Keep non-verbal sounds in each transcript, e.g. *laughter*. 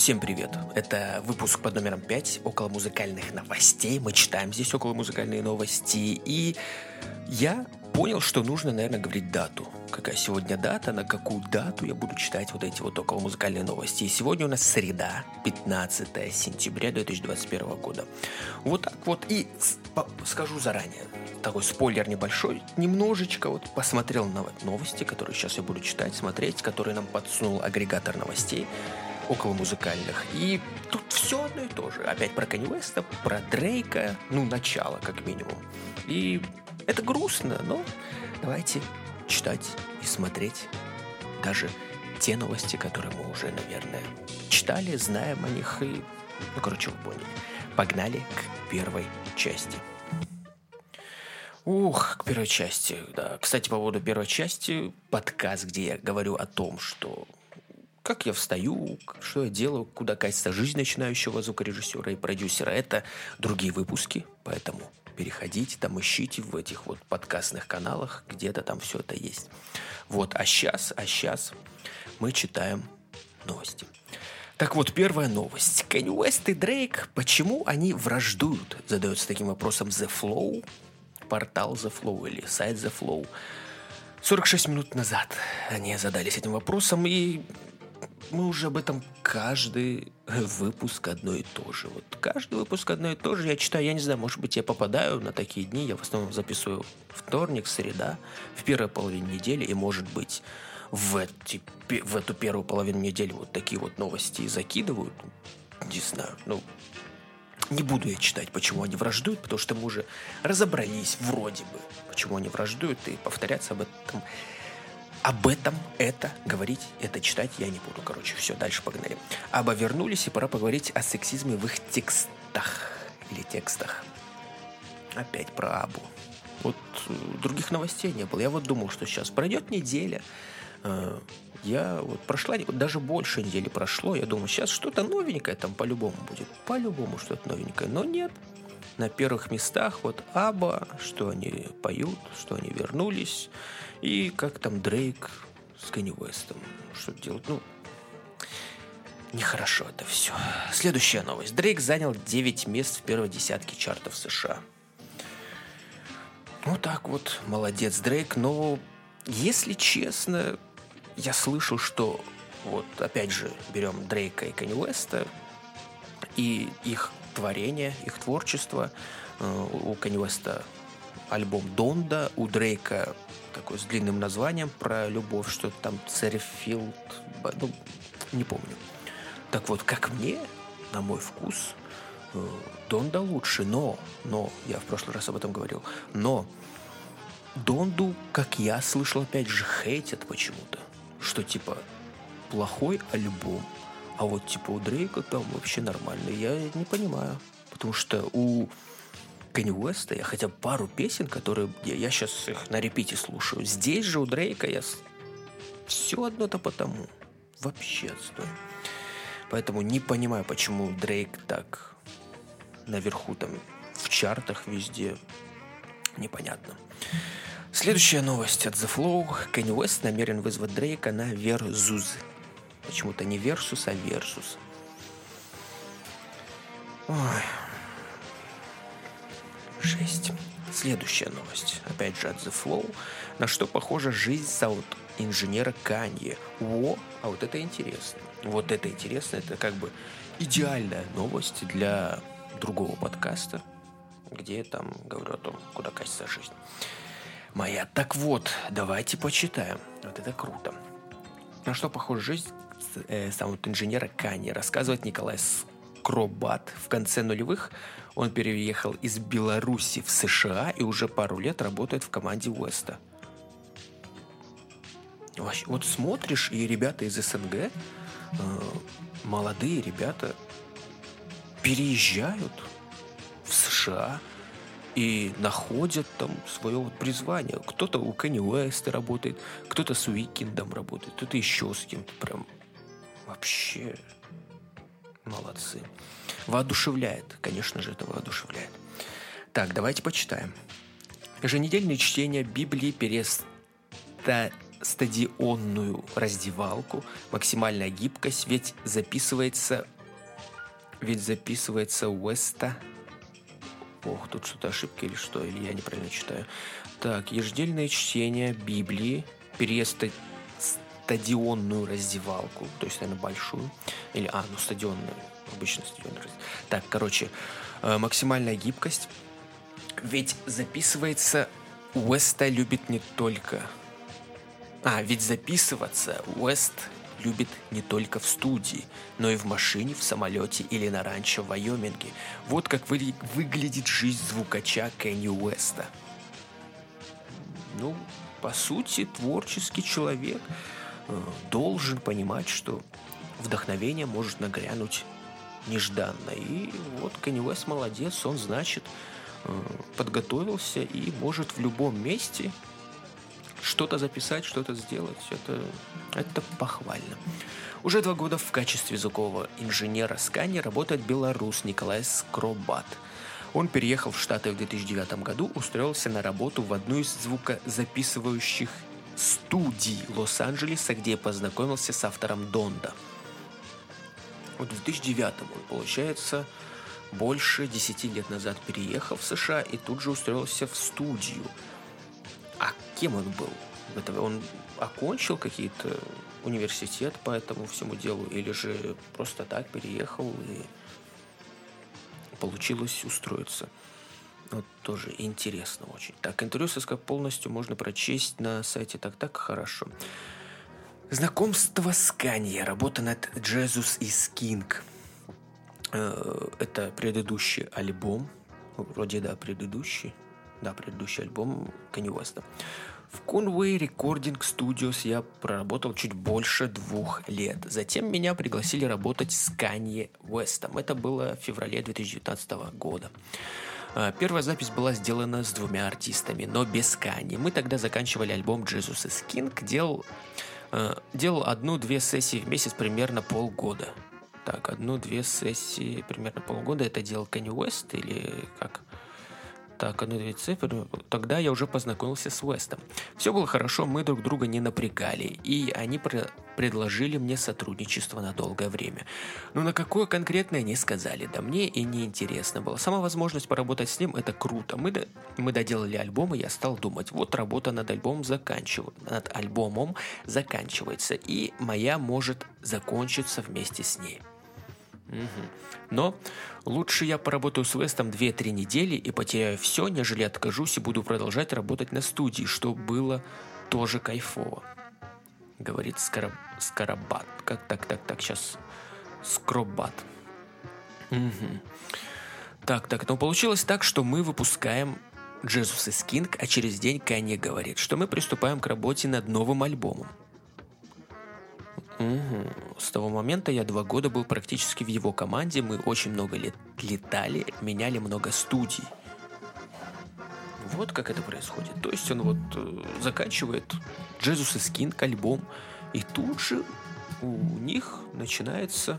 Всем привет! Это выпуск под номером 5 около музыкальных новостей. Мы читаем здесь около музыкальные новости. И я понял, что нужно, наверное, говорить дату. Какая сегодня дата, на какую дату я буду читать вот эти вот около музыкальные новости. И сегодня у нас среда, 15 сентября 2021 года. Вот так вот. И скажу заранее, такой спойлер небольшой, немножечко вот посмотрел на новости, которые сейчас я буду читать, смотреть, которые нам подсунул агрегатор новостей около музыкальных. И тут все одно и то же. Опять про Канни Уэста, про Дрейка, ну, начало, как минимум. И это грустно, но давайте читать и смотреть даже те новости, которые мы уже, наверное, читали, знаем о них и, ну, короче, вы поняли. Погнали к первой части. Ух, к первой части, да. Кстати, по поводу первой части, подкаст, где я говорю о том, что как я встаю, что я делаю, куда катится жизнь начинающего звукорежиссера и продюсера. Это другие выпуски, поэтому переходите, там ищите в этих вот подкастных каналах, где-то там все это есть. Вот, а сейчас, а сейчас мы читаем новости. Так вот, первая новость. Кенни Уэст и Дрейк, почему они враждуют? Задается таким вопросом The Flow, портал The Flow или сайт The Flow. 46 минут назад они задались этим вопросом, и мы уже об этом каждый выпуск одно и то же. Вот каждый выпуск одно и то же. Я читаю, я не знаю, может быть, я попадаю на такие дни. Я в основном записываю вторник, среда, в первой половине недели. И, может быть, в, эти, в эту первую половину недели вот такие вот новости закидывают. Не знаю, ну, не буду я читать, почему они враждуют, потому что мы уже разобрались вроде бы, почему они враждуют, и повторяться об этом об этом это говорить, это читать я не буду. Короче, все, дальше погнали. Аба вернулись, и пора поговорить о сексизме в их текстах. Или текстах. Опять про Абу. Вот э, других новостей не было. Я вот думал, что сейчас пройдет неделя. Э, я вот прошла, даже больше недели прошло. Я думаю, сейчас что-то новенькое там по-любому будет. По-любому что-то новенькое. Но нет. На первых местах вот Аба, что они поют, что они вернулись. И как там Дрейк с Кенни Уэстом. Что делать? Ну, нехорошо это все. Следующая новость. Дрейк занял 9 мест в первой десятке чартов США. Ну так вот, молодец Дрейк, но если честно, я слышал, что вот опять же берем Дрейка и Кенни Уэста и их творение, их творчество. Э, у Кенни Уэста альбом Донда, у Дрейка такой с длинным названием про любовь, что-то там Церфилд, ну, не помню. Так вот, как мне, на мой вкус, э, Донда лучше, но, но, я в прошлый раз об этом говорил, но Донду, как я слышал, опять же, хейтят почему-то, что типа плохой альбом, а вот типа у Дрейка там вообще нормально. Я не понимаю, потому что у Кенни Уэста я хотя бы пару песен, которые я, я сейчас их на репите слушаю. Здесь же у Дрейка я все одно-то потому. Вообще отстой. Поэтому не понимаю, почему Дрейк так наверху там в чартах везде. Непонятно. Следующая новость от The Flow. Канье Уэст намерен вызвать Дрейка на Verzuz. Почему-то не Versus, а Verzuz. Ой, 6. Следующая новость. Опять же от The Flow. На что похожа жизнь саунд-инженера Канье. О, а вот это интересно. Вот это интересно. Это как бы идеальная новость для другого подкаста, где там говорю о том, куда катится жизнь. Моя. Так вот, давайте почитаем. Вот это круто. На что похожа жизнь э, саунд-инженера Кани, рассказывает Николай Скробат в конце нулевых он переехал из Беларуси в США и уже пару лет работает в команде Уэста. Вот смотришь, и ребята из СНГ, э, молодые ребята, переезжают в США и находят там свое вот призвание. Кто-то у Кенни Уэста работает, кто-то с Уикендом работает, кто-то еще с кем-то. Прям вообще молодцы. Воодушевляет. Конечно же, это воодушевляет. Так, давайте почитаем. Еженедельное чтение Библии переста... стадионную раздевалку, максимальная гибкость, ведь записывается ведь записывается Уэста. Ох, тут что-то ошибки или что, или я неправильно читаю. Так, ежедельное чтение Библии, переезд стадионную раздевалку, то есть, наверное, большую. Или, а, ну, стадионную, обычно стадионную. Так, короче, э, максимальная гибкость. Ведь записывается Уэста любит не только... А, ведь записываться Уэст любит не только в студии, но и в машине, в самолете или на ранчо в Вайоминге. Вот как вы, выглядит жизнь звукача Кенни Уэста. Ну, по сути, творческий человек э, должен понимать, что вдохновение может нагрянуть нежданно. И вот Уэст молодец, он, значит, э, подготовился и может в любом месте что-то записать, что-то сделать. Это, это похвально. Уже два года в качестве звукового инженера Скани работает белорус Николай Скробат. Он переехал в Штаты в 2009 году, устроился на работу в одну из звукозаписывающих студий Лос-Анджелеса, где познакомился с автором Донда. В 2009 он, получается, больше 10 лет назад переехал в США и тут же устроился в студию – а кем он был? Это он окончил какие-то университет по этому всему делу, или же просто так переехал и получилось устроиться. Вот тоже интересно очень. Так, интервью с полностью можно прочесть на сайте Так Так Хорошо. Знакомство с Канье. Работа над Jesus is King. Э, это предыдущий альбом. Вроде, да, предыдущий да, предыдущий альбом Kanye West. В Conway Recording Studios я проработал чуть больше двух лет. Затем меня пригласили работать с Kanye West. Это было в феврале 2019 года. А, первая запись была сделана с двумя артистами, но без Kanye. Мы тогда заканчивали альбом Jesus is King, делал, э, делал одну-две сессии в месяц примерно полгода. Так, одну-две сессии примерно полгода это делал Kanye West или как? Так, одну две цифры. Тогда я уже познакомился с Уэстом. Все было хорошо, мы друг друга не напрягали, и они пр- предложили мне сотрудничество на долгое время. Но на какое конкретное не сказали, да мне и не интересно было. Сама возможность поработать с ним это круто. Мы, до- мы доделали альбом, и я стал думать, вот работа над альбомом заканчивается, над альбомом заканчивается, и моя может закончиться вместе с ней. Но лучше я поработаю с Вестом 2-3 недели и потеряю все, нежели откажусь и буду продолжать работать на студии, что было тоже кайфово. Говорит Скараб... Скарабат. Как так, так, так, сейчас. Скробат. Угу. Так, так, но получилось так, что мы выпускаем Jesus is King, а через день Канье говорит, что мы приступаем к работе над новым альбомом. Угу. С того момента я два года был практически в его команде. Мы очень много лет летали, меняли много студий. Вот как это происходит. То есть он вот э, заканчивает Jesus is King альбом, и тут же у них начинается,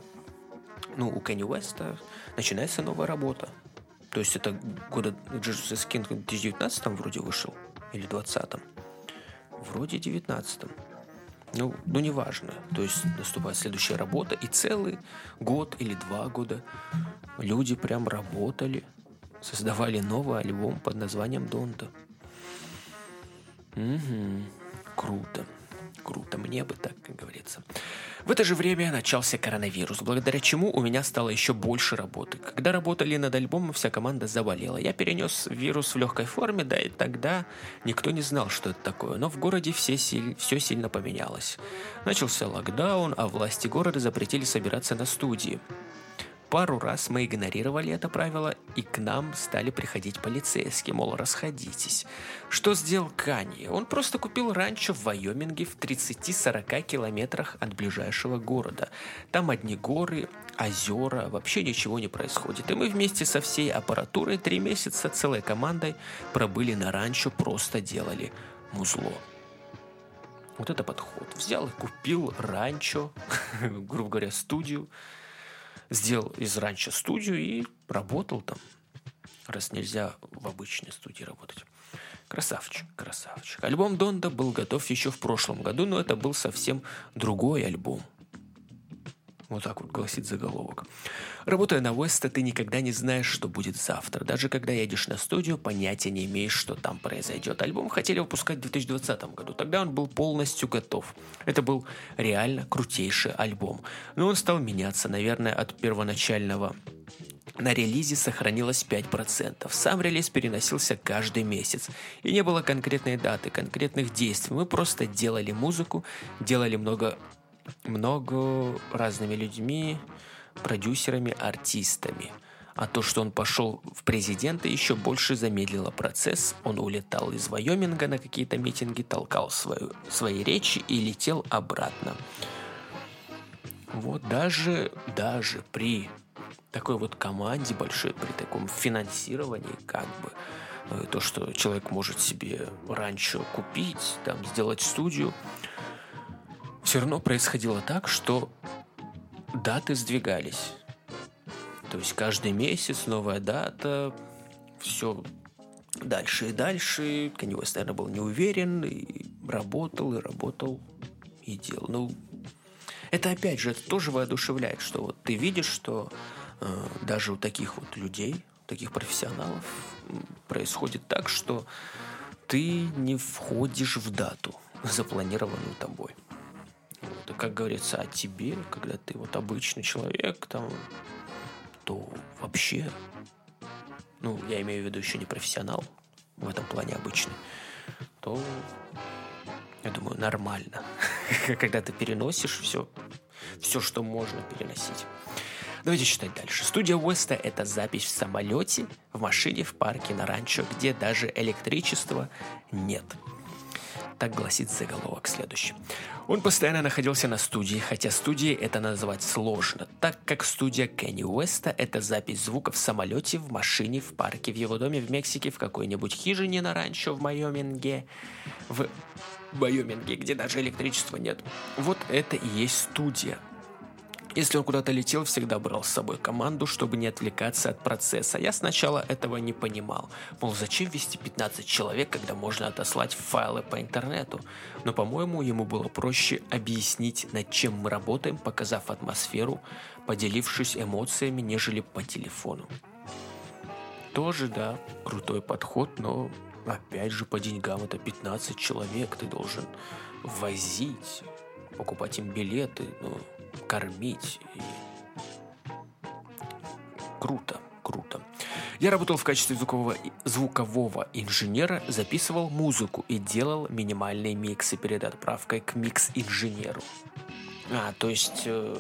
ну, у Кенни Уэста начинается новая работа. То есть это года Jesus is King в 2019 вроде вышел, или 20 Вроде 19 ну, ну, неважно. То есть наступает следующая работа, и целый год или два года люди прям работали, создавали новый альбом под названием Донта. Угу. Круто. Круто, мне бы так, как говорится. В это же время начался коронавирус, благодаря чему у меня стало еще больше работы. Когда работали над альбомом, вся команда заболела. Я перенес вирус в легкой форме, да и тогда никто не знал, что это такое. Но в городе все, силь... все сильно поменялось. Начался локдаун, а власти города запретили собираться на студии. Пару раз мы игнорировали это правило, и к нам стали приходить полицейские, мол, расходитесь. Что сделал Канье? Он просто купил ранчо в Вайоминге в 30-40 километрах от ближайшего города. Там одни горы, озера, вообще ничего не происходит. И мы вместе со всей аппаратурой три месяца целой командой пробыли на ранчо, просто делали музло. Вот это подход. Взял и купил ранчо, *laughs* грубо говоря, студию, сделал из ранчо студию и работал там, раз нельзя в обычной студии работать. Красавчик, красавчик. Альбом Донда был готов еще в прошлом году, но это был совсем другой альбом. Вот так вот гласит заголовок. Работая на Веста, ты никогда не знаешь, что будет завтра. Даже когда едешь на студию, понятия не имеешь, что там произойдет. Альбом хотели выпускать в 2020 году. Тогда он был полностью готов. Это был реально крутейший альбом. Но он стал меняться, наверное, от первоначального на релизе сохранилось 5%. Сам релиз переносился каждый месяц. И не было конкретной даты, конкретных действий. Мы просто делали музыку, делали много, много разными людьми, продюсерами, артистами. А то, что он пошел в президенты, еще больше замедлило процесс. Он улетал из Вайоминга на какие-то митинги, толкал свою, свои речи и летел обратно. Вот даже, даже при такой вот команде большой, при таком финансировании, как бы, э, то, что человек может себе раньше купить, там, сделать студию, все равно происходило так, что даты сдвигались. То есть каждый месяц новая дата, все дальше и дальше. Канни Уэст, наверное, был не уверен, и работал, и работал, и делал. Ну, это опять же, это тоже воодушевляет, что вот ты видишь, что Э, даже у таких вот людей, таких профессионалов происходит так, что ты не входишь в дату, запланированную тобой. И как говорится о тебе, когда ты вот обычный человек, там, то вообще, ну, я имею в виду еще не профессионал, в этом плане обычный, то, я думаю, нормально. *laughs* Когда ты переносишь все, все, что можно переносить. Давайте читать дальше. Студия Уэста – это запись в самолете, в машине, в парке, на ранчо, где даже электричества нет. Так гласит заголовок следующий. Он постоянно находился на студии, хотя студией это назвать сложно, так как студия Кенни Уэста – это запись звука в самолете, в машине, в парке, в его доме в Мексике, в какой-нибудь хижине на ранчо в Майоминге, в Майоминге, где даже электричества нет. Вот это и есть студия. Если он куда-то летел, всегда брал с собой команду, чтобы не отвлекаться от процесса. Я сначала этого не понимал. Мол, зачем вести 15 человек, когда можно отослать файлы по интернету? Но, по-моему, ему было проще объяснить, над чем мы работаем, показав атмосферу, поделившись эмоциями, нежели по телефону. Тоже, да, крутой подход, но опять же по деньгам это 15 человек, ты должен возить, покупать им билеты, ну, кормить. И... Круто, круто. Я работал в качестве звукового, звукового инженера, записывал музыку и делал минимальные миксы перед отправкой к микс-инженеру. А, то есть... Э,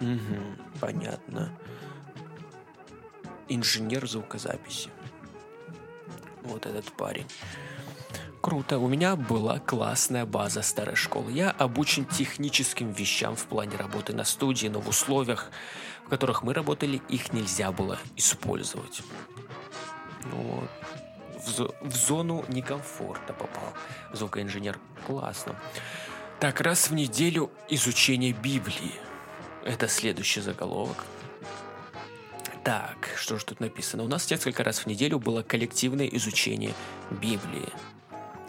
угу, понятно. Инженер звукозаписи. Вот этот парень. Круто, у меня была классная база старой школы. Я обучен техническим вещам в плане работы на студии, но в условиях, в которых мы работали, их нельзя было использовать. Ну, в, в зону некомфорта попал звукоинженер. Классно. Так, раз в неделю изучение Библии. Это следующий заголовок. Так, что же тут написано? У нас несколько раз в неделю было коллективное изучение Библии.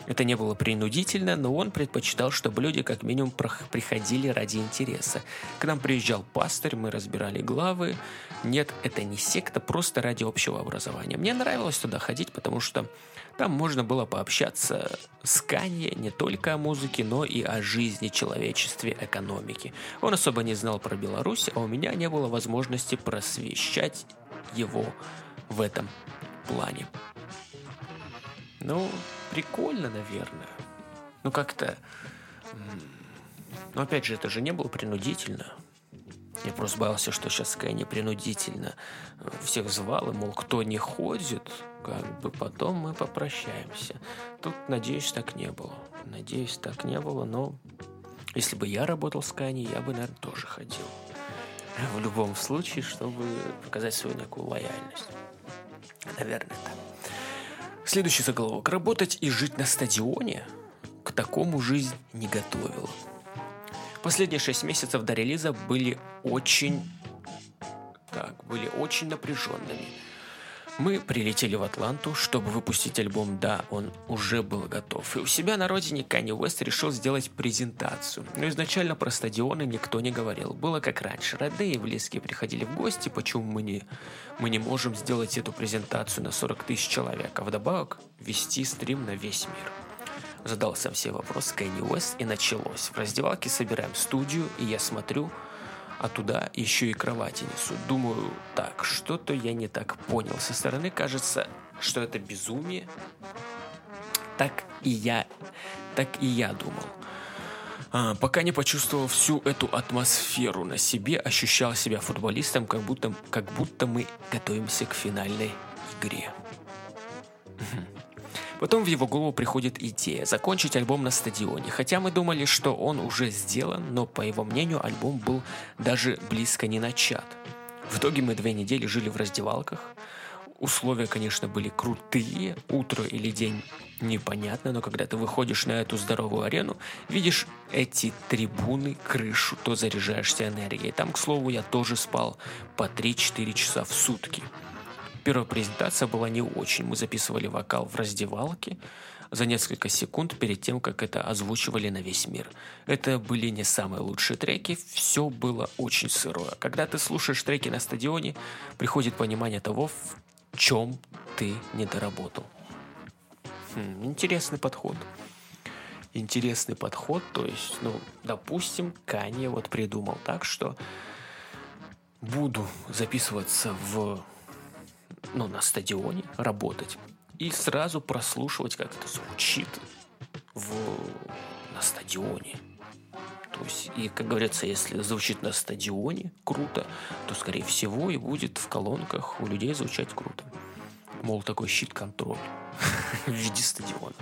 Это не было принудительно, но он предпочитал, чтобы люди как минимум приходили ради интереса. К нам приезжал пастырь, мы разбирали главы. Нет, это не секта, просто ради общего образования. Мне нравилось туда ходить, потому что там можно было пообщаться с Канье не только о музыке, но и о жизни, человечестве, экономике. Он особо не знал про Беларусь, а у меня не было возможности просвещать его в этом плане. Ну, прикольно, наверное. Ну, как-то... Но опять же, это же не было принудительно. Я просто боялся, что сейчас Кэнни принудительно э, всех звал, и, мол, кто не ходит, как бы потом мы попрощаемся. Тут, надеюсь, так не было. Надеюсь, так не было, но если бы я работал с Кани, я бы, наверное, тоже ходил. В любом случае, чтобы показать свою некую лояльность. Наверное, так. Следующий заголовок. Работать и жить на стадионе? К такому жизнь не готовила. Последние шесть месяцев до релиза были очень... Так, были очень напряженными. Мы прилетели в Атланту, чтобы выпустить альбом «Да, он уже был готов». И у себя на родине Канни Уэст решил сделать презентацию. Но изначально про стадионы никто не говорил. Было как раньше. Родные и близкие приходили в гости, почему мы не, мы не можем сделать эту презентацию на 40 тысяч человек, а вдобавок вести стрим на весь мир. Задал сам себе вопрос Кэнни Уэст и началось. В раздевалке собираем студию, и я смотрю – а туда еще и кровати несут. Думаю, так, что-то я не так понял. Со стороны кажется, что это безумие. Так и я, так и я думал. А, пока не почувствовал всю эту атмосферу на себе, ощущал себя футболистом, как будто, как будто мы готовимся к финальной игре. Потом в его голову приходит идея закончить альбом на стадионе. Хотя мы думали, что он уже сделан, но по его мнению альбом был даже близко не начат. В итоге мы две недели жили в раздевалках. Условия, конечно, были крутые, утро или день непонятно, но когда ты выходишь на эту здоровую арену, видишь эти трибуны, крышу, то заряжаешься энергией. Там, к слову, я тоже спал по 3-4 часа в сутки. Первая презентация была не очень. Мы записывали вокал в раздевалке за несколько секунд перед тем, как это озвучивали на весь мир. Это были не самые лучшие треки, все было очень сырое. Когда ты слушаешь треки на стадионе, приходит понимание того, в чем ты не доработал. Хм, интересный подход. Интересный подход, то есть, ну, допустим, Канье вот придумал так, что буду записываться в ну, на стадионе работать и сразу прослушивать, как это звучит в, на стадионе. То есть, и, как говорится, если звучит на стадионе круто, то, скорее всего, и будет в колонках у людей звучать круто. Мол, такой щит-контроль *laughs* в виде стадиона.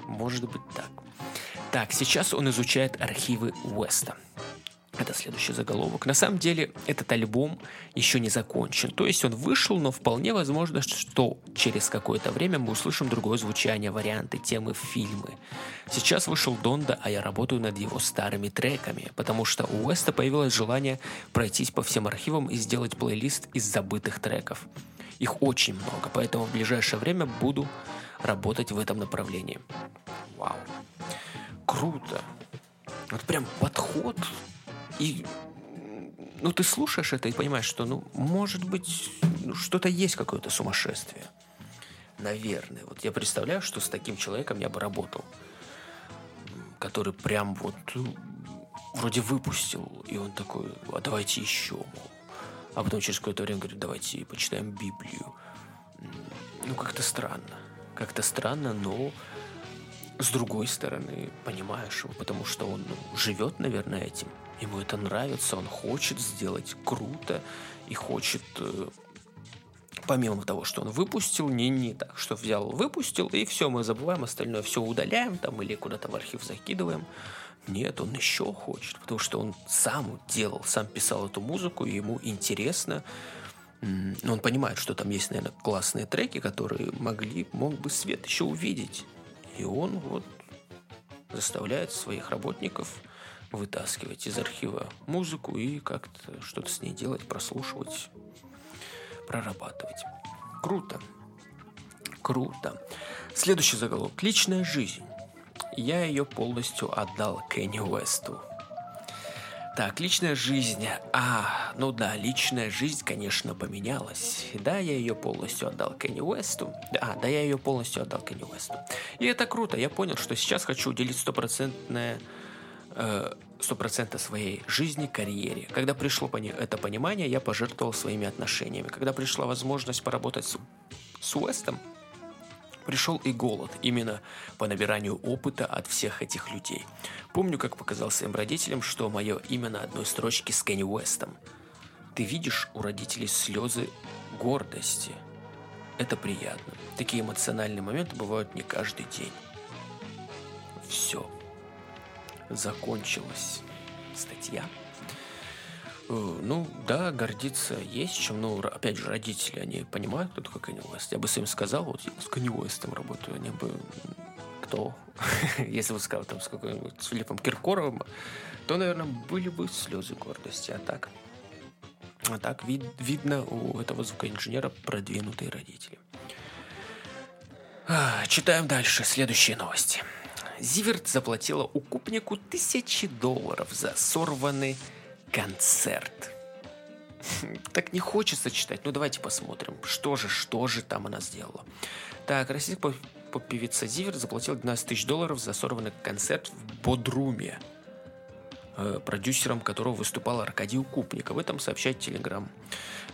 Может быть так. Так, сейчас он изучает архивы Уэста. Это следующий заголовок. На самом деле этот альбом еще не закончен. То есть он вышел, но вполне возможно, что через какое-то время мы услышим другое звучание, варианты, темы, фильмы. Сейчас вышел Донда, а я работаю над его старыми треками, потому что у Уэста появилось желание пройтись по всем архивам и сделать плейлист из забытых треков. Их очень много, поэтому в ближайшее время буду работать в этом направлении. Вау. Круто. Вот прям подход и ну, ты слушаешь это и понимаешь, что, ну, может быть, ну, что-то есть какое-то сумасшествие. Наверное. Вот я представляю, что с таким человеком я бы работал. Который прям вот ну, вроде выпустил, и он такой, а давайте еще. А потом через какое-то время говорит, давайте почитаем Библию. Ну, как-то странно. Как-то странно, но с другой стороны, понимаешь его, потому что он ну, живет, наверное, этим. Ему это нравится, он хочет сделать круто и хочет э, помимо того, что он выпустил, не, не так, что взял, выпустил, и все, мы забываем, остальное все удаляем там или куда-то в архив закидываем. Нет, он еще хочет, потому что он сам делал, сам писал эту музыку, и ему интересно. Он понимает, что там есть, наверное, классные треки, которые могли, мог бы свет еще увидеть. И он вот заставляет своих работников вытаскивать из архива музыку и как-то что-то с ней делать, прослушивать, прорабатывать. Круто. Круто. Следующий заголовок. Личная жизнь. Я ее полностью отдал Кенни Уэсту. Так, личная жизнь. А, ну да, личная жизнь, конечно, поменялась. Да, я ее полностью отдал Кенни Уэсту. А, да, я ее полностью отдал Кенни Уэсту. И это круто. Я понял, что сейчас хочу уделить стопроцентное э, сто процентов своей жизни, карьере. Когда пришло это понимание, я пожертвовал своими отношениями. Когда пришла возможность поработать с, с Уэстом, пришел и голод, именно по набиранию опыта от всех этих людей. Помню, как показал своим родителям, что мое имя на одной строчке с Кенни Уэстом. Ты видишь у родителей слезы гордости. Это приятно. Такие эмоциональные моменты бывают не каждый день. Все. Закончилась статья. Э, ну, да, гордиться есть чем. Ну, опять же, родители, они понимают, кто такой Канни Уэст. Я бы своим сказал, вот я с Канни Уэстом работаю, они бы... Кто? *laughs* Если бы сказал там с каким-нибудь с Филиппом Киркоровым, то, наверное, были бы слезы гордости. А так, А так вид, видно у этого звукоинженера продвинутые родители. А, читаем дальше следующие новости. Зиверт заплатила укупнику тысячи долларов за сорванный концерт. Так не хочется читать. Ну давайте посмотрим, что же, что же там она сделала. Так, российская поп-певица Зиверт заплатила 12 тысяч долларов за сорванный концерт в Бодруме э, продюсером которого выступал Аркадий Укупник. Об этом сообщает Телеграм.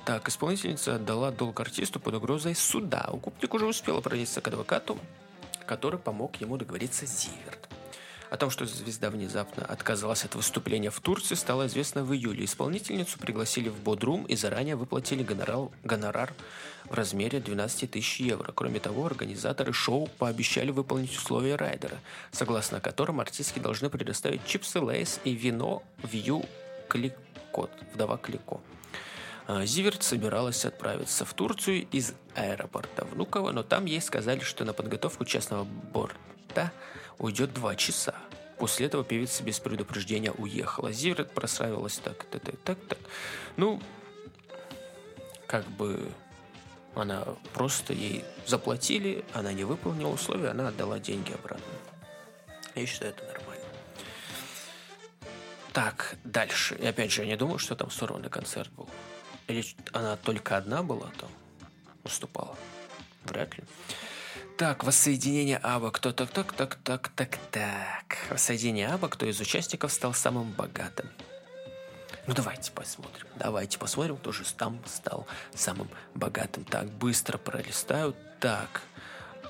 Так, исполнительница отдала долг артисту под угрозой суда. Укупник уже успел обратиться к адвокату, который помог ему договориться с Зиверт. О том, что звезда внезапно отказалась от выступления в Турции, стало известно в июле. Исполнительницу пригласили в Бодрум и заранее выплатили гонорар, гонорар в размере 12 тысяч евро. Кроме того, организаторы шоу пообещали выполнить условия райдера, согласно которым артистки должны предоставить чипсы Лейс и вино Вью Кликот, вдова Клико. А, Зиверт собиралась отправиться в Турцию из аэропорта Внуково, но там ей сказали, что на подготовку частного борта уйдет два часа. После этого певица без предупреждения уехала. Зиверт просравилась так, так, так, так, так. Ну, как бы она просто ей заплатили, она не выполнила условия, она отдала деньги обратно. Я считаю, это нормально. Так, дальше. И опять же, я не думаю, что там сорванный концерт был. Или она только одна была там, выступала. Вряд ли. Так, воссоединение Аба. Кто так, так, так, так, так, так. Воссоединение Аба, кто из участников стал самым богатым. Ну давайте посмотрим. Давайте посмотрим, кто же там стал самым богатым. Так, быстро пролистаю. Так,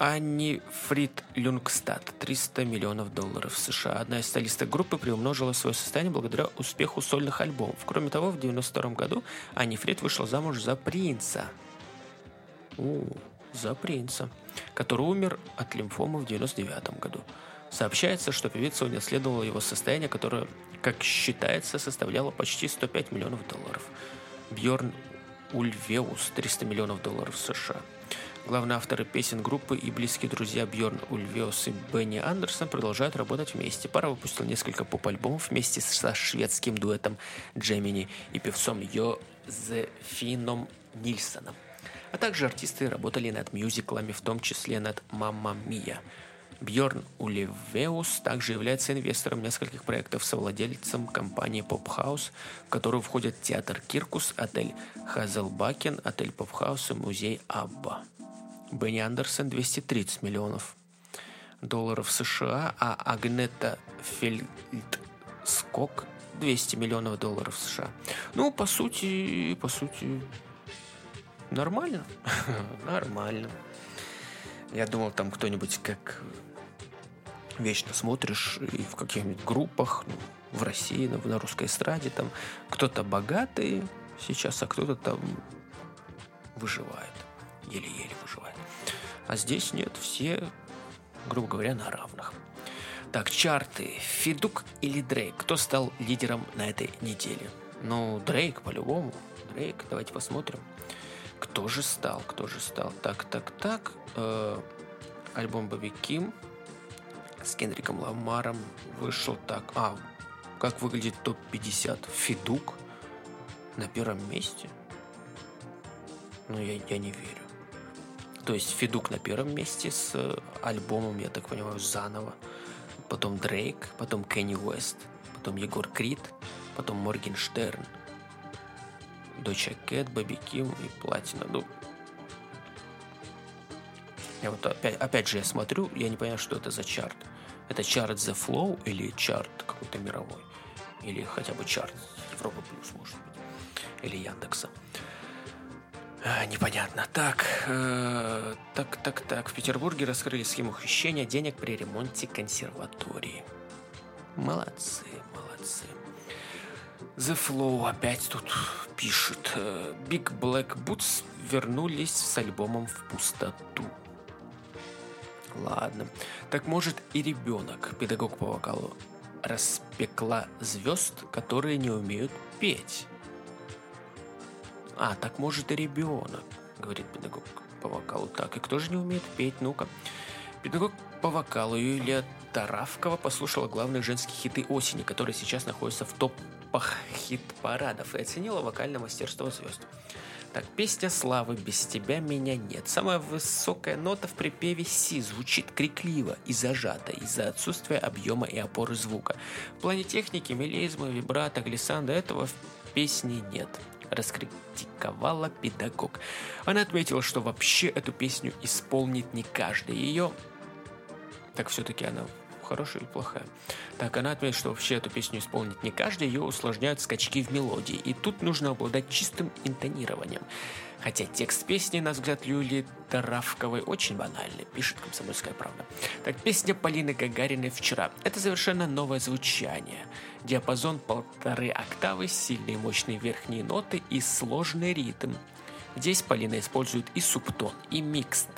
Анни Фрид Люнгстад, 300 миллионов долларов США. Одна из солисток группы приумножила свое состояние благодаря успеху сольных альбомов. Кроме того, в 92 году Анни Фрид вышла замуж за принца. У, за принца, который умер от лимфомы в 99 году. Сообщается, что певица унаследовала его состояние, которое, как считается, составляло почти 105 миллионов долларов. Бьорн Ульвеус 300 миллионов долларов США. Главные авторы песен группы и близкие друзья Бьорн Ульвеус и Бенни Андерсон продолжают работать вместе. Пара выпустила несколько поп-альбомов вместе со шведским дуэтом Джемини и певцом Йозефином Нильсоном. А также артисты работали над мюзиклами, в том числе над «Мамма Мия». Бьорн Уливеус также является инвестором нескольких проектов, совладельцем компании Pop House, в которую входят театр Cirkus, отель Hasselbacken, отель Pop House и музей ABBA. Бенни Андерсон 230 миллионов долларов США, а Агнета Фельтског 200 миллионов долларов США. Ну, по сути, по сути, нормально. *laughs* нормально. Я думал, там кто-нибудь как вечно смотришь и в каких-нибудь группах ну, в России, на, на русской эстраде, там кто-то богатый сейчас, а кто-то там выживает. Еле-еле. А здесь нет, все, грубо говоря, на равных. Так, чарты. Федук или Дрейк? Кто стал лидером на этой неделе? Ну, Дрейк, по-любому. Дрейк, давайте посмотрим. Кто же стал? Кто же стал? Так, так, так. Э, альбом Бобби Ким с Кендриком Ламаром вышел так. А, как выглядит топ-50? Федук на первом месте? Ну, я, я не верю. То есть Федук на первом месте с э, альбомом, я так понимаю, заново. Потом Дрейк, потом Кенни Уэст, потом Егор Крид, потом Моргенштерн, Доча Кэт, Бэби Ким и Платина. Ну, я вот опять, опять же я смотрю, я не понимаю, что это за чарт. Это чарт The Flow или чарт какой-то мировой? Или хотя бы чарт Европа Плюс, может быть. Или Яндекса. А, непонятно. Так, э, так, так, так. В Петербурге раскрыли схему хищения денег при ремонте консерватории. Молодцы, молодцы. The Flow опять тут пишет. Э, Big Black Boots вернулись с альбомом в пустоту. Ладно. Так может и ребенок, педагог по вокалу, распекла звезд, которые не умеют петь. А, так может и ребенок, говорит педагог по вокалу. Так, и кто же не умеет петь? Ну-ка. Педагог по вокалу Юлия Таравкова послушала главные женские хиты осени, которые сейчас находятся в топ хит-парадов и оценила вокальное мастерство звезд. Так, песня славы «Без тебя меня нет». Самая высокая нота в припеве «си» звучит крикливо и зажато из-за отсутствия объема и опоры звука. В плане техники, мелизма, вибрато, глиссанда этого в песне нет раскритиковала педагог. Она отметила, что вообще эту песню исполнит не каждый. Ее... Так все-таки она хорошая или плохая. Так, она отметила, что вообще эту песню исполнит не каждый, ее усложняют скачки в мелодии, и тут нужно обладать чистым интонированием. Хотя текст песни, на взгляд Юлии Таравковой, очень банальный, пишет «Комсомольская правда». Так, песня Полины Гагариной «Вчера» — это совершенно новое звучание. Диапазон полторы октавы, сильные мощные верхние ноты и сложный ритм. Здесь Полина использует и субтон, и микст,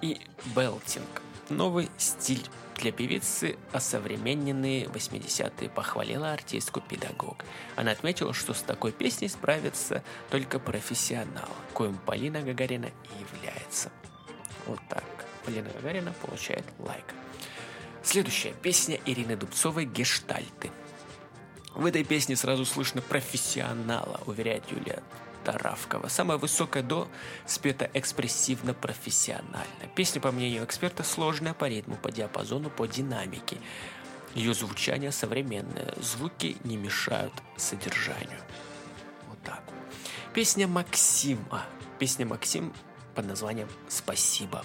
и белтинг. Новый стиль для певицы осовремененные 80-е похвалила артистку педагог. Она отметила, что с такой песней справится только профессионал, коим Полина Гагарина и является. Вот так. Полина Гагарина получает лайк. Следующая песня Ирины Дубцовой «Гештальты». В этой песне сразу слышно профессионала, уверяет Юлия Таравкова. Самая высокая до спета экспрессивно-профессионально. Песня, по мнению эксперта, сложная по ритму, по диапазону, по динамике. Ее звучание современное, звуки не мешают содержанию. Вот так. Песня Максима. Песня Максим под названием «Спасибо».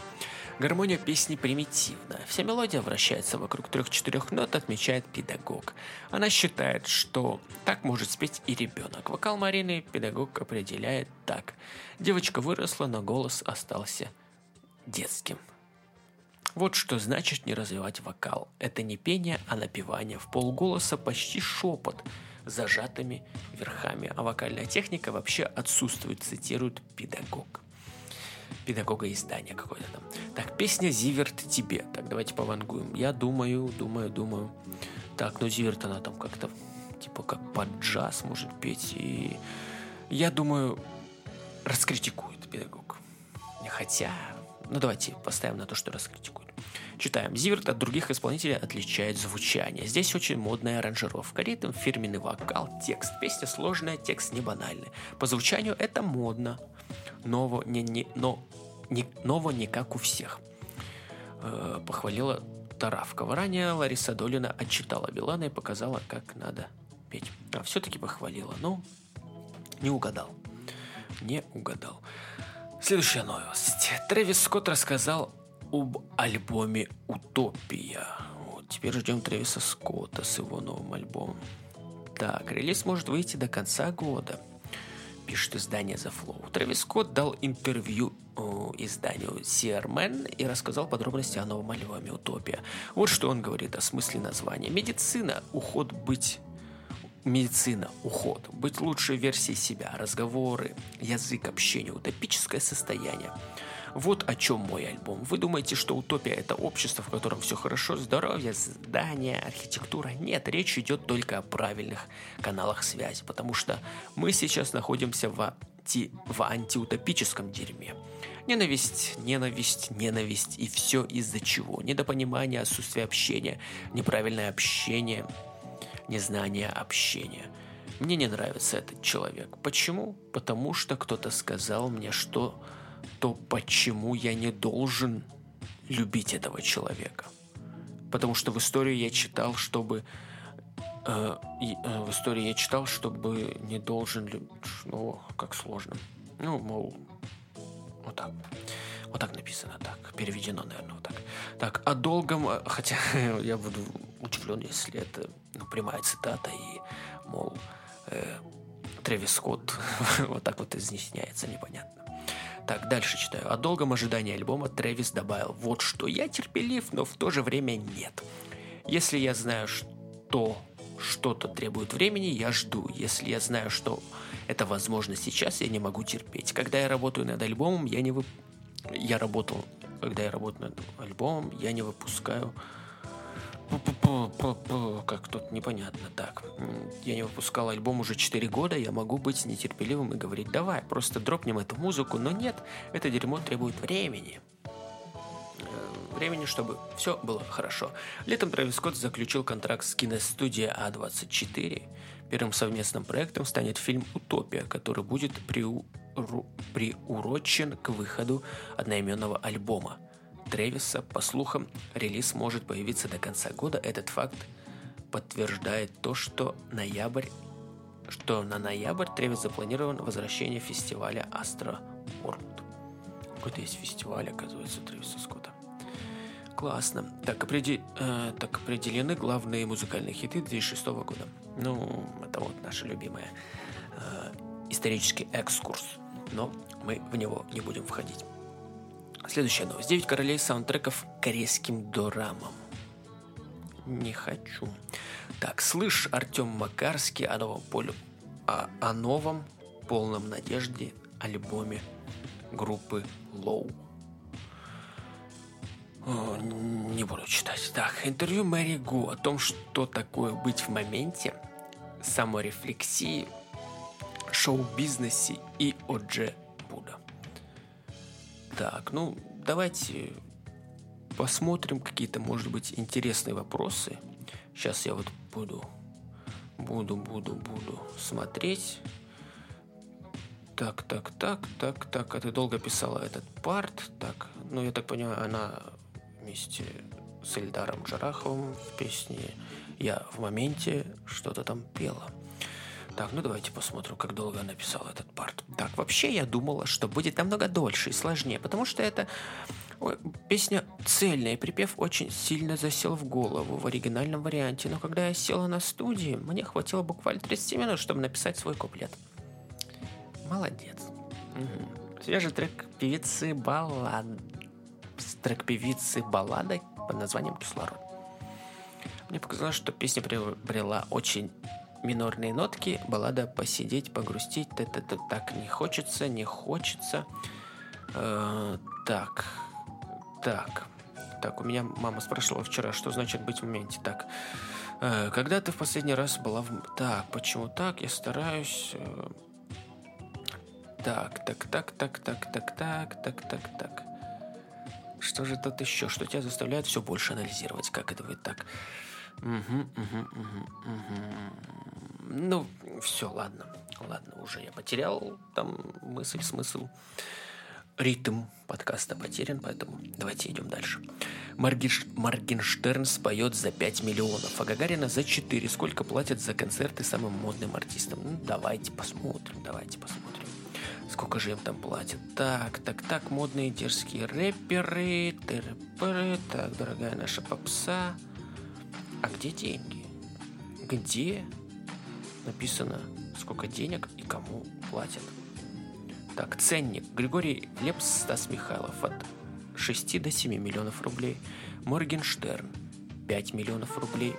Гармония песни примитивна. Вся мелодия вращается вокруг трех-четырех нот, отмечает педагог. Она считает, что так может спеть и ребенок. Вокал Марины педагог определяет так. Девочка выросла, но голос остался детским. Вот что значит не развивать вокал. Это не пение, а напевание в полголоса, почти шепот, зажатыми верхами. А вокальная техника вообще отсутствует, цитирует педагог педагога издания какое-то там. Так, песня «Зиверт тебе». Так, давайте повангуем. Я думаю, думаю, думаю. Так, ну Зиверт она там как-то типа как под джаз может петь. И я думаю, раскритикует педагог. Хотя, ну давайте поставим на то, что раскритикует. Читаем. Зиверт от других исполнителей отличает звучание. Здесь очень модная аранжировка, ритм, фирменный вокал, текст. Песня сложная, текст не банальный. По звучанию это модно, ново не, не, но, не, ново не как у всех. Э, похвалила Таравкова. Ранее Лариса Долина отчитала Билана и показала, как надо петь. А все-таки похвалила. Ну, не угадал. Не угадал. Следующая новость. Трэвис Скотт рассказал об альбоме «Утопия». Вот, теперь ждем Трэвиса Скотта с его новым альбомом. Так, релиз может выйти до конца года, пишет издание The Flow. Трэвис Скотт дал интервью о, изданию CRMan и рассказал подробности о новом альбоме «Утопия». Вот что он говорит о смысле названия. Медицина, уход быть медицина, уход, быть лучшей версией себя, разговоры, язык, общение, утопическое состояние – вот о чем мой альбом. Вы думаете, что утопия это общество, в котором все хорошо, здоровье, здания, архитектура? Нет, речь идет только о правильных каналах связи, потому что мы сейчас находимся в, анти, в антиутопическом дерьме. Ненависть, ненависть, ненависть. И все из-за чего? Недопонимание, отсутствие общения, неправильное общение, незнание общения. Мне не нравится этот человек. Почему? Потому что кто-то сказал мне, что то почему я не должен любить этого человека? Потому что в истории я читал, чтобы э, э, в истории я читал, чтобы не должен любить. Ну, как сложно. Ну, мол, вот так. Вот так написано, так. Переведено, наверное, вот так. Так, о долгом, э, хотя *laughs* я буду удивлен, если это ну, прямая цитата и, мол, э, Трэвис Скотт *laughs* вот так вот изъясняется, непонятно. Так, дальше читаю. О долгом ожидании альбома Трэвис добавил вот что. Я терпелив, но в то же время нет. Если я знаю, что что-то требует времени, я жду. Если я знаю, что это возможно сейчас, я не могу терпеть. Когда я работаю над альбомом, я не вы... Я работал... Когда я работаю над альбомом, я не выпускаю как тут непонятно. Так, я не выпускал альбом уже 4 года, я могу быть нетерпеливым и говорить, давай, просто дропнем эту музыку, но нет, это дерьмо требует времени. Э, времени, чтобы все было хорошо. Летом Трэвис Скотт заключил контракт с киностудией А24, Первым совместным проектом станет фильм «Утопия», который будет приу... приурочен к выходу одноименного альбома Тревиса. По слухам, релиз может появиться до конца года. Этот факт подтверждает то, что ноябрь что на ноябрь Тревис запланирован возвращение фестиваля Astro World. Какой-то есть фестиваль, оказывается, Тревиса Скотта. Классно. Так, определ... э, так определены главные музыкальные хиты 2006 года. Ну, это вот наша любимая э, исторический экскурс. Но мы в него не будем входить. Следующая новость. 9 королей саундтреков корейским дорамам. Не хочу. Так, слышь, Артем Макарский о новом, поле, о, о новом полном надежде альбоме группы Low. Не буду читать. Так, интервью Мэри Гу о том, что такое быть в моменте, саморефлексии, шоу-бизнесе и о Дже Буда. Так, ну, давайте посмотрим какие-то, может быть, интересные вопросы. Сейчас я вот буду, буду, буду, буду смотреть. Так, так, так, так, так. А ты долго писала этот парт. Так, ну, я так понимаю, она вместе с Эльдаром Джараховым в песне «Я в моменте» что-то там пела. Так, ну давайте посмотрим, как долго она писала этот парт. Так, вообще я думала, что будет намного дольше и сложнее, потому что это песня цельная, и припев очень сильно засел в голову в оригинальном варианте, но когда я села на студии, мне хватило буквально 30 минут, чтобы написать свой куплет. Молодец. Угу. Свежий трек певицы баллад трек певицы баллады под названием «Кислород». Мне показалось, что песня приобрела очень минорные нотки, баллада «Посидеть, погрустить», т -т -т так не хочется, не хочется. Э, так, так, так, у меня мама спрашивала вчера, что значит быть в моменте. Так, э, когда ты в последний раз была в... Так, почему так? Я стараюсь... Э, так, так, так, так, так, так, так, так, так, так. Что же тут еще? Что тебя заставляет все больше анализировать? Как это будет так? Угу, угу, угу, угу. Ну, все, ладно. Ладно, уже я потерял там мысль, смысл. Ритм подкаста потерян, поэтому давайте идем дальше. Маргиш... Маргенштерн споет за 5 миллионов, а Гагарина за 4. Сколько платят за концерты самым модным артистам? Ну, давайте посмотрим, давайте посмотрим. Сколько же им там платят? Так, так, так, модные дерзкие рэперы, рэперы, так, дорогая наша попса. А где деньги? Где написано, сколько денег и кому платят? Так, ценник. Григорий Лепс, Стас Михайлов от 6 до 7 миллионов рублей. Моргенштерн 5 миллионов рублей.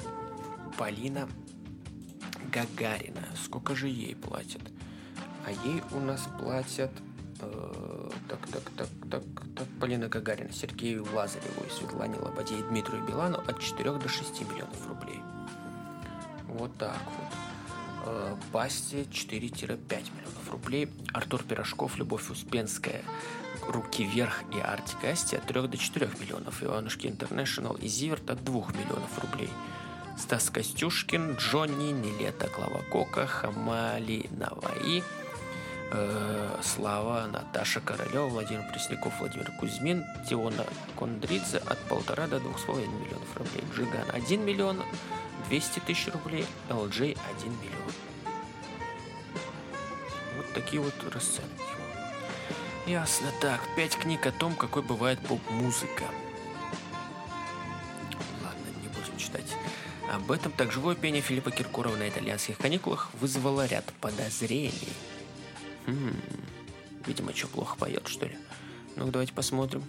Полина Гагарина. Сколько же ей платят? А ей у нас платят... Э, так, так, так, так, так, Полина Гагарина, Сергею Лазареву и Светлане Лободе и Дмитрию Билану от 4 до 6 миллионов рублей. Вот так вот. Э, Басте 4-5 миллионов рублей. Артур Пирожков, Любовь Успенская, Руки вверх и Артик Асти от 3 до 4 миллионов. Иванушки Интернешнл и Зиверт от 2 миллионов рублей. Стас Костюшкин, Джонни, Нилета Клава Кока, Хамали Наваи, э, Слава, Наташа Королева, Владимир Пресняков, Владимир Кузьмин, Тиона Кондридзе от полтора до двух с половиной миллионов рублей. Джиган 1 миллион 200 тысяч рублей, LJ 1 миллион. Вот такие вот расценки. Ясно. Так, пять книг о том, какой бывает поп-музыка. Ладно, не будем читать. Об этом так живое пение Филиппа Киркорова на итальянских каникулах вызвало ряд подозрений. Хм, видимо, что, плохо поет, что ли? Ну, давайте посмотрим.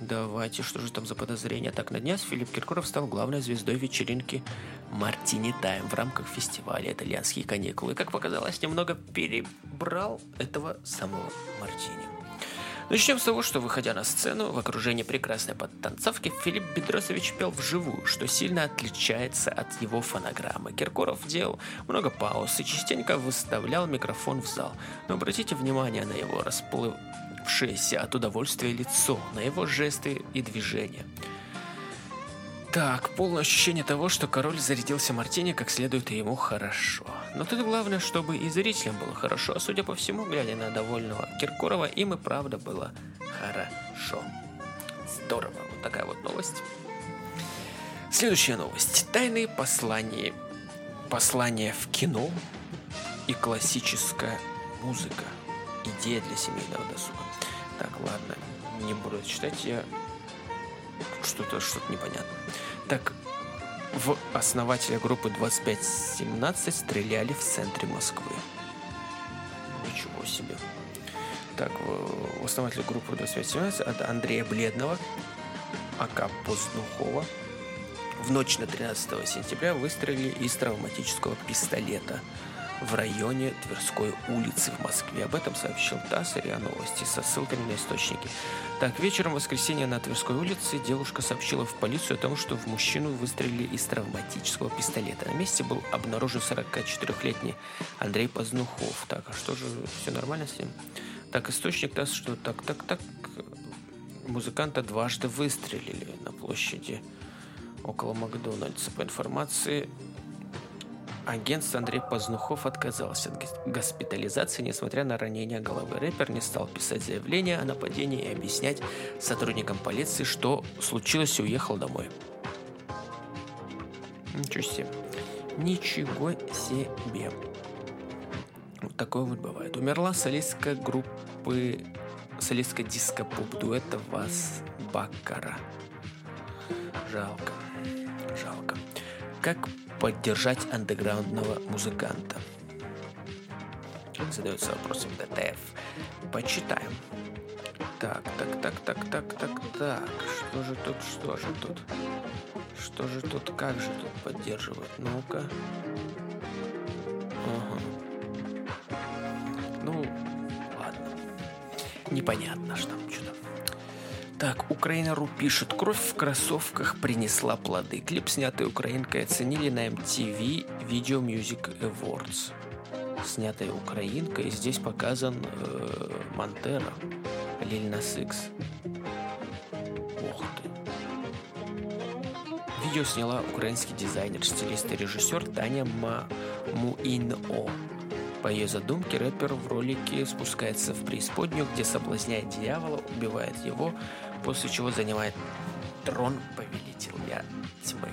Давайте, что же там за подозрение? Так, на днях Филипп Киркоров стал главной звездой вечеринки Мартини Тайм в рамках фестиваля «Итальянские каникулы». Как показалось, немного перебрал этого самого Мартини. Начнем с того, что, выходя на сцену в окружении прекрасной подтанцовки, Филипп Бедросович пел вживую, что сильно отличается от его фонограммы. Киркоров делал много пауз и частенько выставлял микрофон в зал. Но обратите внимание на его расплывшееся от удовольствия лицо, на его жесты и движения. Так, полное ощущение того, что король зарядился мартини как следует и ему хорошо. Но тут главное, чтобы и зрителям было хорошо. А судя по всему, глядя на довольного Киркорова, им и правда было хорошо. Здорово. Вот такая вот новость. Следующая новость. Тайные послания. Послания в кино и классическая музыка. Идея для семейного досуга. Так, ладно, не буду читать, я что-то что-то непонятно. Так, в основателя группы 2517 стреляли в центре Москвы. Ничего себе. Так, в основателя группы 2517 от Андрея Бледного, АК Поздухова, в ночь на 13 сентября выстрелили из травматического пистолета в районе Тверской улицы в Москве. Об этом сообщил ТАСС и РИА Новости со ссылками на источники. Так, вечером воскресенья на Тверской улице девушка сообщила в полицию о том, что в мужчину выстрелили из травматического пистолета. На месте был обнаружен 44-летний Андрей Познухов. Так, а что же, все нормально с ним? Так, источник ТАСС, что так, так, так, музыканта дважды выстрелили на площади около Макдональдса. По информации Агентство Андрей Познухов отказался от госпитализации, несмотря на ранение головы. Рэпер не стал писать заявление о нападении и объяснять сотрудникам полиции, что случилось и уехал домой. Ничего себе. Ничего себе. Вот такое вот бывает. Умерла солистка группы солистка диско-поп дуэта Вас Баккара. Жалко. Жалко. Как поддержать андеграундного музыканта? Задается вопросом ДТФ. Почитаем. Так, так, так, так, так, так, так. Что же тут, что же тут? Что же тут, как же тут поддерживать? Ну-ка. Ага. Ну, ладно. Непонятно, что там что-то. Так, Украина.ру пишет, кровь в кроссовках принесла плоды. Клип, снятый украинкой, оценили на MTV Video Music Awards. Снятая украинка, и здесь показан э, Монтера, Лиль Нас Икс. Ох ты. Видео сняла украинский дизайнер, стилист и режиссер Таня Мамуино. По ее задумке, рэпер в ролике спускается в преисподнюю, где соблазняет дьявола, убивает его, после чего занимает трон повелителя тьмы.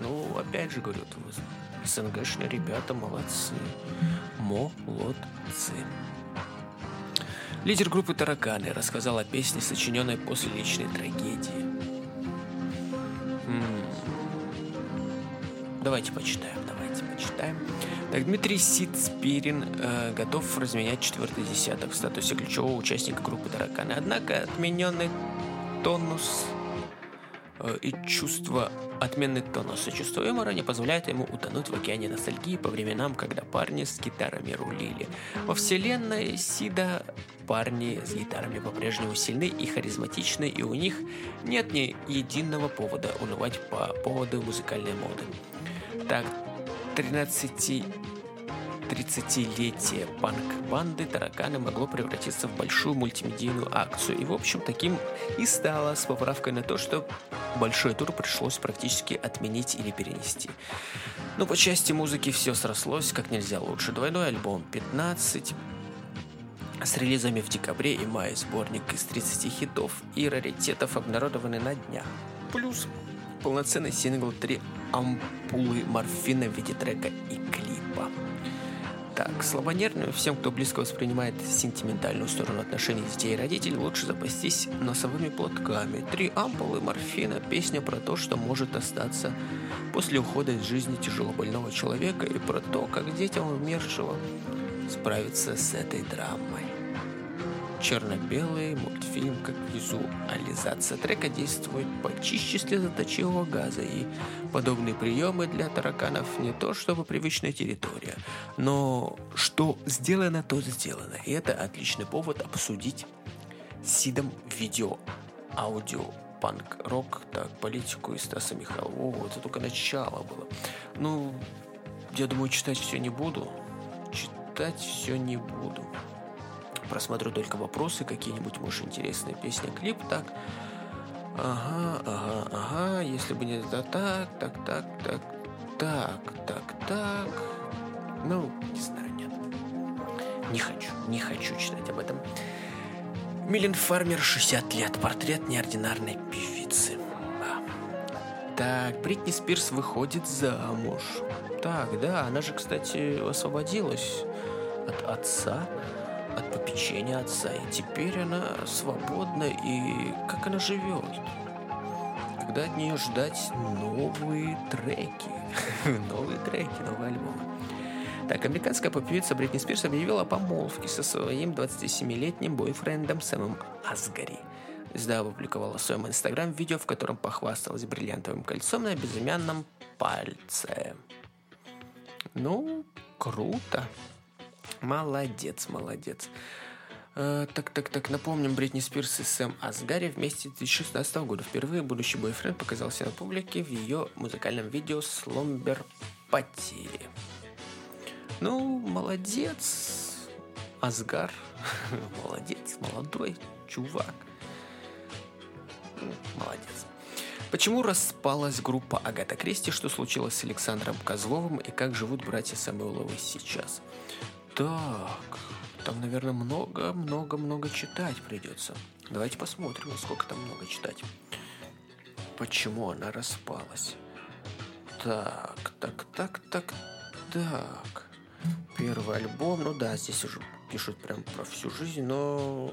Ну, опять же говорю, СНГшные ребята молодцы. Молодцы. Лидер группы «Тараканы» рассказал о песне, сочиненной после личной трагедии. М-м. Давайте почитаем, давайте почитаем. Так, Дмитрий Сицпирин э, готов разменять четвертый десяток в статусе ключевого участника группы «Тараканы». Однако отмененный тонус э, и чувство отменный тонус и чувство юмора не позволяет ему утонуть в океане ностальгии по временам, когда парни с гитарами рулили. Во вселенной Сида парни с гитарами по-прежнему сильны и харизматичны, и у них нет ни единого повода унывать по поводу музыкальной моды. Так, 13 30-летие панк-банды «Тараканы» могло превратиться в большую мультимедийную акцию. И, в общем, таким и стало с поправкой на то, что большой тур пришлось практически отменить или перенести. Но по части музыки все срослось как нельзя лучше. Двойной альбом 15, с релизами в декабре и мае сборник из 30 хитов и раритетов обнародованы на днях. Плюс полноценный сингл «Три ампулы морфина» в виде трека и клипа. Так, слабонервным всем, кто близко воспринимает сентиментальную сторону отношений детей и родителей, лучше запастись носовыми платками. Три ампулы морфина – песня про то, что может остаться после ухода из жизни тяжелобольного человека и про то, как детям умершего справиться с этой драмой черно-белый мультфильм как визуализация трека действует почище слезоточивого газа, и подобные приемы для тараканов не то чтобы привычная территория, но что сделано, то сделано. И это отличный повод обсудить Сидом видео, аудио, панк, рок, так, политику и Стаса Михайлова. Это только начало было. Ну, я думаю, читать все не буду. Читать все не буду просмотрю только вопросы, какие-нибудь, может, интересные песни, клип, так. Ага, ага, ага, если бы не это так, так, так, так, так, так, так. Ну, не знаю, нет. Не хочу, не хочу читать об этом. Милен Фармер, 60 лет. Портрет неординарной певицы. Так, Бритни Спирс выходит замуж. Так, да, она же, кстати, освободилась от отца, от попечения отца. И теперь она свободна, и как она живет? Когда от нее ждать новые треки? *laughs* новые треки, новые альбомы. Так, американская поп-певица Бритни Спирс объявила о помолвке со своим 27-летним бойфрендом Сэмом Асгари. Звезда опубликовала в своем инстаграм видео, в котором похвасталась бриллиантовым кольцом на безымянном пальце. Ну, круто. Молодец, молодец. Э, так, так, так, напомним, Бритни Спирс и Сэм Асгари вместе 2016 года. Впервые будущий бойфренд показался на публике в ее музыкальном видео «Сломбер Пати». Ну, молодец, Асгар. *laughs* молодец, молодой чувак. Молодец. Почему распалась группа Агата Кристи, что случилось с Александром Козловым и как живут братья Самойловы сейчас? Так, там, наверное, много-много-много читать придется. Давайте посмотрим, насколько там много читать. Почему она распалась? Так, так, так, так, так. Первый альбом, ну да, здесь уже пишут прям про всю жизнь, но...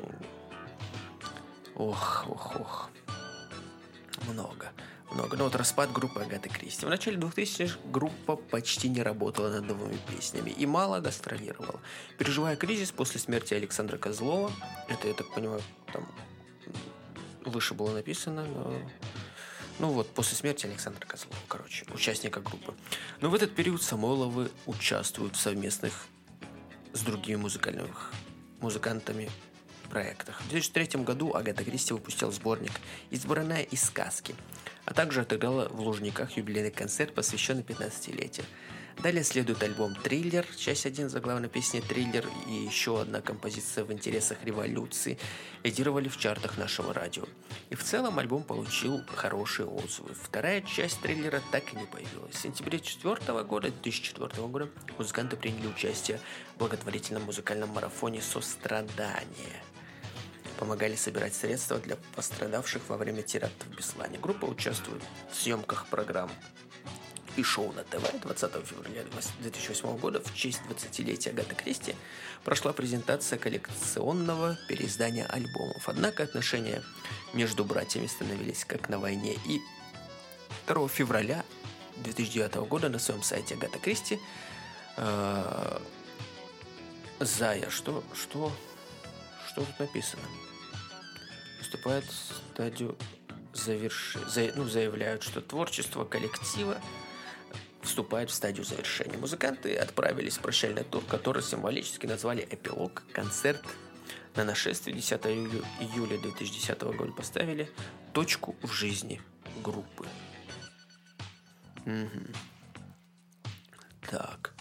Ох, ох, ох. Много много. Но вот распад группы Агаты Кристи. В начале 2000-х группа почти не работала над новыми песнями и мало гастролировала. Переживая кризис после смерти Александра Козлова, это, я так понимаю, там выше было написано, но... Ну вот, после смерти Александра Козлова, короче, участника группы. Но в этот период Самойловы участвуют в совместных с другими музыкальными музыкантами проектах. В 2003 году Агата Кристи выпустила сборник «Избранная из сказки», а также отыграла в Лужниках юбилейный концерт, посвященный 15-летию. Далее следует альбом «Триллер», часть 1 заглавной песни «Триллер» и еще одна композиция в интересах революции лидировали в чартах нашего радио. И в целом альбом получил хорошие отзывы. Вторая часть «Триллера» так и не появилась. В сентябре 2004 года, 2004 года музыканты приняли участие в благотворительном музыкальном марафоне «Сострадание», помогали собирать средства для пострадавших во время терактов в Беслане. Группа участвует в съемках программ и шоу на ТВ 20 февраля 2008 года в честь 20-летия Агаты Кристи прошла презентация коллекционного переиздания альбомов. Однако отношения между братьями становились как на войне. И 2 февраля 2009 года на своем сайте Агата Кристи э, Зая, что, что, что тут написано? вступает в стадию заверш... за... ну, заявляют, что творчество коллектива вступает в стадию завершения. Музыканты отправились в прощальный тур, который символически назвали «Эпилог», концерт на нашествие 10 июля, июля 2010 года поставили точку в жизни группы. Угу. Так.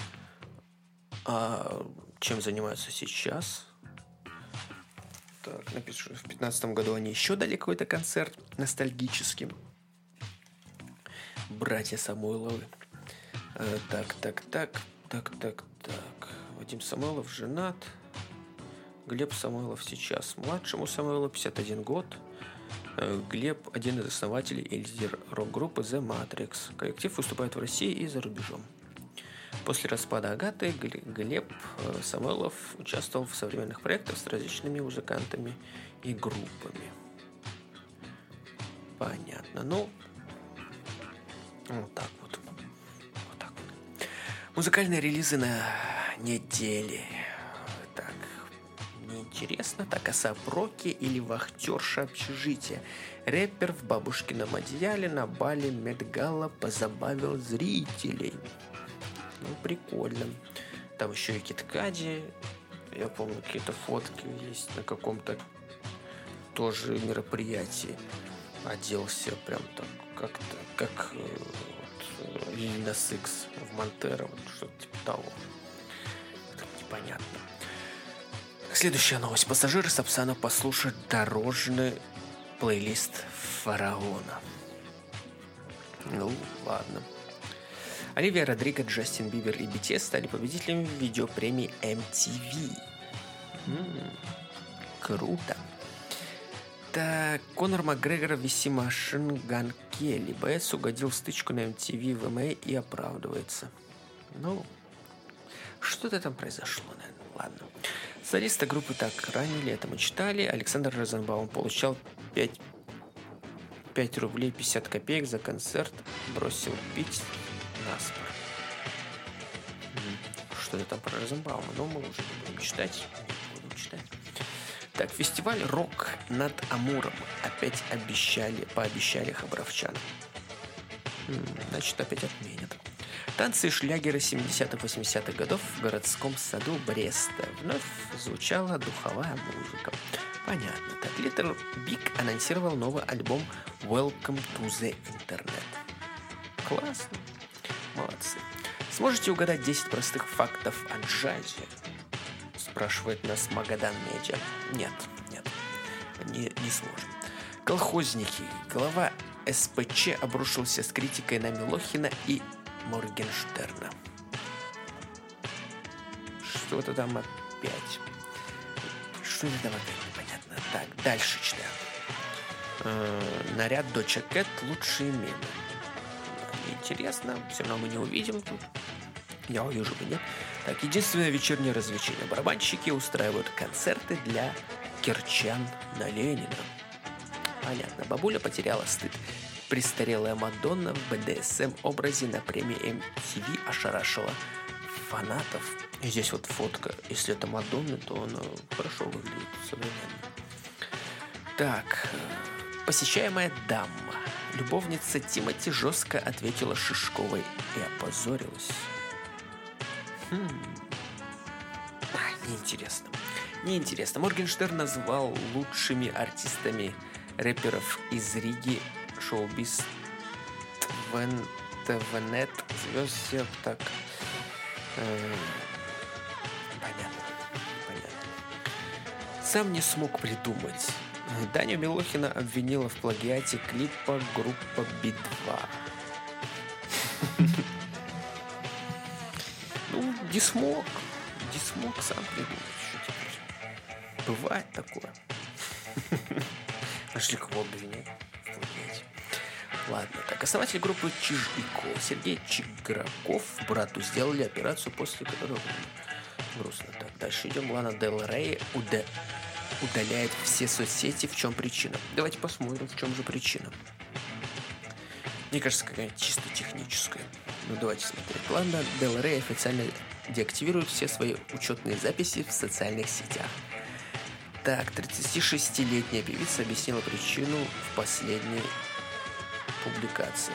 А чем занимаются сейчас? Напишу, в 2015 году они еще дали какой-то концерт ностальгический. Братья Самойловы. Э, так, так, так, так, так, так. Вадим Самойлов женат. Глеб Самойлов сейчас младшему Самойлову 51 год. Э, Глеб один из основателей и лидер рок-группы The Matrix. Коллектив выступает в России и за рубежом. После распада Агаты Глеб э, Самойлов участвовал в современных проектах с различными музыкантами и группами. Понятно. Ну, вот так вот. Вот так вот. Музыкальные релизы на неделе. Так, неинтересно, так а Роки или вахтерша общежития. Рэпер в бабушкином одеяле на бале Медгала позабавил зрителей. Ну, прикольно. Там еще и киткади. Я помню, какие-то фотки есть на каком-то тоже мероприятии. Оделся прям так как-то, как э, вот, Lil Nas X в Montero, вот, что-то типа того. Так непонятно. Следующая новость. Пассажиры Сапсана послушают дорожный плейлист фараона. Ну, ладно. Оливия Родриго, Джастин Бибер и BTS стали победителями видеопремии MTV. М-м, круто. Так, Конор Макгрегор виси машин Ган Келли. Боец угодил в стычку на MTV в МА и оправдывается. Ну, что-то там произошло, наверное. Ладно. Солиста группы так ранили, это мы читали. Александр Розенбаум получал 5, 5 рублей 50 копеек за концерт. Бросил пить наспор. Что это там про Розенбаума? Ну, мы уже будем читать. Будем читать. Так, фестиваль «Рок над Амуром» опять обещали, пообещали хабаровчан. Значит, опять отменят. Танцы и шлягеры 70-80-х годов в городском саду Бреста. Вновь звучала духовая музыка. Понятно. Так, Little Big анонсировал новый альбом Welcome to the Internet. Классно. Молодцы. Сможете угадать 10 простых фактов о джазе? Спрашивает нас Магадан Медиа. Нет, нет, не, не сможем. Колхозники. Глава СПЧ обрушился с критикой на Милохина и Моргенштерна. Что-то там опять. Что это там опять непонятно. Так, дальше читаю. Э, наряд Доча Кэт лучшие мемы. Интересно, все равно мы не увидим тут. Я увижу нет? Так, единственное вечернее развлечение. Барабанщики устраивают концерты для кирчан на Ленина. Понятно, бабуля потеряла стыд Престарелая Мадонна в БДСМ образе на премии MTV ошарашила фанатов. И здесь вот фотка. Если это Мадонна, то она хорошо выглядит современно. Так, посещаемая дама. Любовница Тимати жестко ответила Шишковой и опозорилась. Хм. А, неинтересно. Неинтересно. Моргенштерн назвал лучшими артистами рэперов из Риги шоу-биз Твен, ТВНет звезд всех так. Э, понятно, понятно. Сам не смог придумать. Даню Милохина обвинила в плагиате клипа группа Би-2. *laughs* Ну, не смог. Не смог сам придумать. Что теперь? Бывает такое. Нашли кого обвинять. Ладно, так, основатель группы Чиж и Ко Сергей Чиграков брату сделали операцию, после которой грустно. Так, дальше идем. Лана Дел Рей уда... удаляет все соцсети. В чем причина? Давайте посмотрим, в чем же причина. Мне кажется, какая-нибудь чисто техническая. Ну, давайте смотреть. Дел Рей официально деактивирует все свои учетные записи в социальных сетях. Так, 36-летняя певица объяснила причину в последней публикации.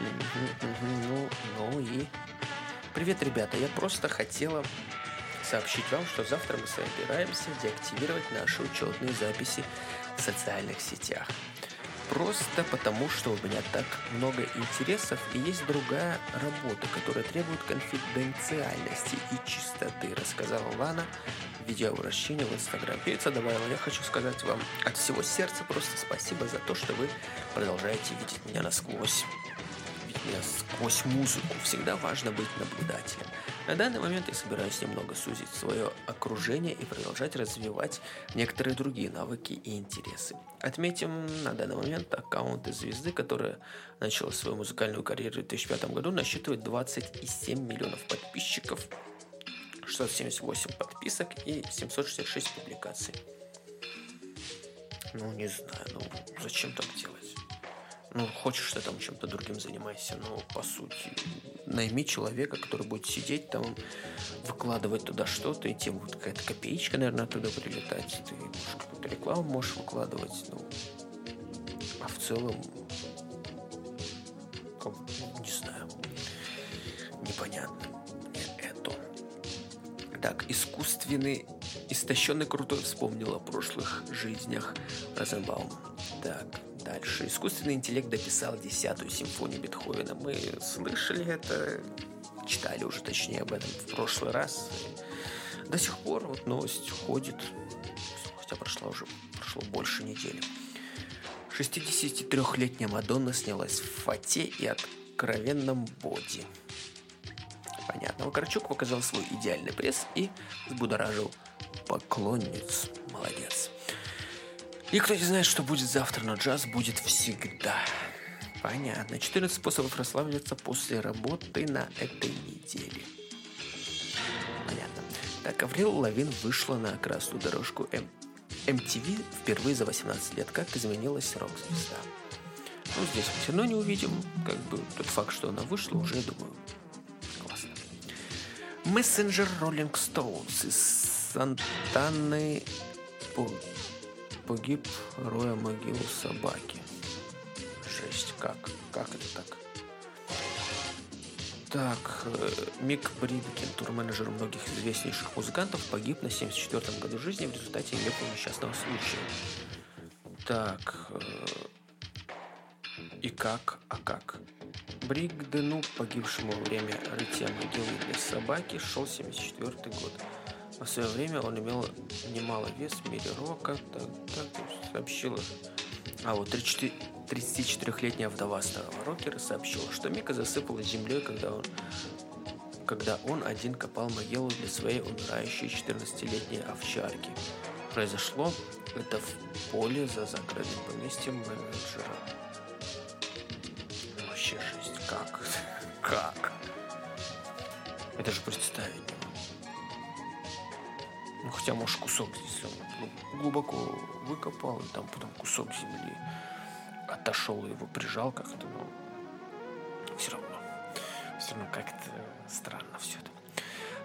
Ну, ну и... Привет, ребята, я просто хотела сообщить вам, что завтра мы собираемся деактивировать наши учетные записи в социальных сетях. Просто потому, что у меня так много интересов и есть другая работа, которая требует конфиденциальности и чистоты, рассказала Лана в видеообращении в Инстаграм. Певица добавила, я хочу сказать вам от всего сердца просто спасибо за то, что вы продолжаете видеть меня насквозь. Видеть меня сквозь музыку. Всегда важно быть наблюдателем. На данный момент я собираюсь немного сузить свое окружение и продолжать развивать некоторые другие навыки и интересы. Отметим на данный момент аккаунты звезды, которая начала свою музыкальную карьеру в 2005 году, насчитывает 27 миллионов подписчиков, 678 подписок и 766 публикаций. Ну, не знаю, ну зачем так делать? Ну, хочешь ты там чем-то другим занимайся, но по сути найми человека, который будет сидеть там, выкладывать туда что-то, и тебе будет какая-то копеечка, наверное, оттуда прилетать. Ты какую-то рекламу можешь выкладывать, ну, а в целом, не знаю, непонятно это. Так, искусственный, истощенный крутой вспомнил о прошлых жизнях Розенбаум. Так, Дальше. Искусственный интеллект дописал десятую симфонию Бетховена. Мы слышали это, читали уже точнее об этом в прошлый раз. До сих пор вот новость ходит, хотя прошла уже прошло больше недели. 63-летняя Мадонна снялась в фате и откровенном боди. Понятно. Вакарчук показал свой идеальный пресс и взбудоражил поклонниц. Молодец. И кто не знает, что будет завтра, но джаз будет всегда. Понятно. 14 способов расслабиться после работы на этой неделе. Понятно. Так, Аврил Лавин вышла на красную дорожку М. MTV впервые за 18 лет. Как изменилась рок-звезда? Ну, здесь мы все равно не увидим. Как бы тот факт, что она вышла, уже, думаю, классно. Мессенджер Rolling Stones из Сантаны погиб, роя могилу собаки. Жесть, как? Как это так? Так, э, Мик Бридкин, турменеджер многих известнейших музыкантов, погиб на 74-м году жизни в результате нелепого несчастного случая. Так, э, и как, а как? Бригдену, погибшему во время рытья могилы для собаки, шел 74 год. В свое время он имел немало вес в мире рока, так, так сообщила. А вот 34, 34-летняя вдова старого рокера сообщила, что Мика засыпала землей, когда он, когда он один копал могилу для своей умирающей 14-летней овчарки. Произошло это в поле за закрытым поместьем менеджера. Вообще жесть, как? *laughs* Как? Это же представить ну, хотя, может, кусок здесь он глубоко выкопал, и там потом кусок земли отошел, его прижал как-то, но все равно, все равно как-то странно все это.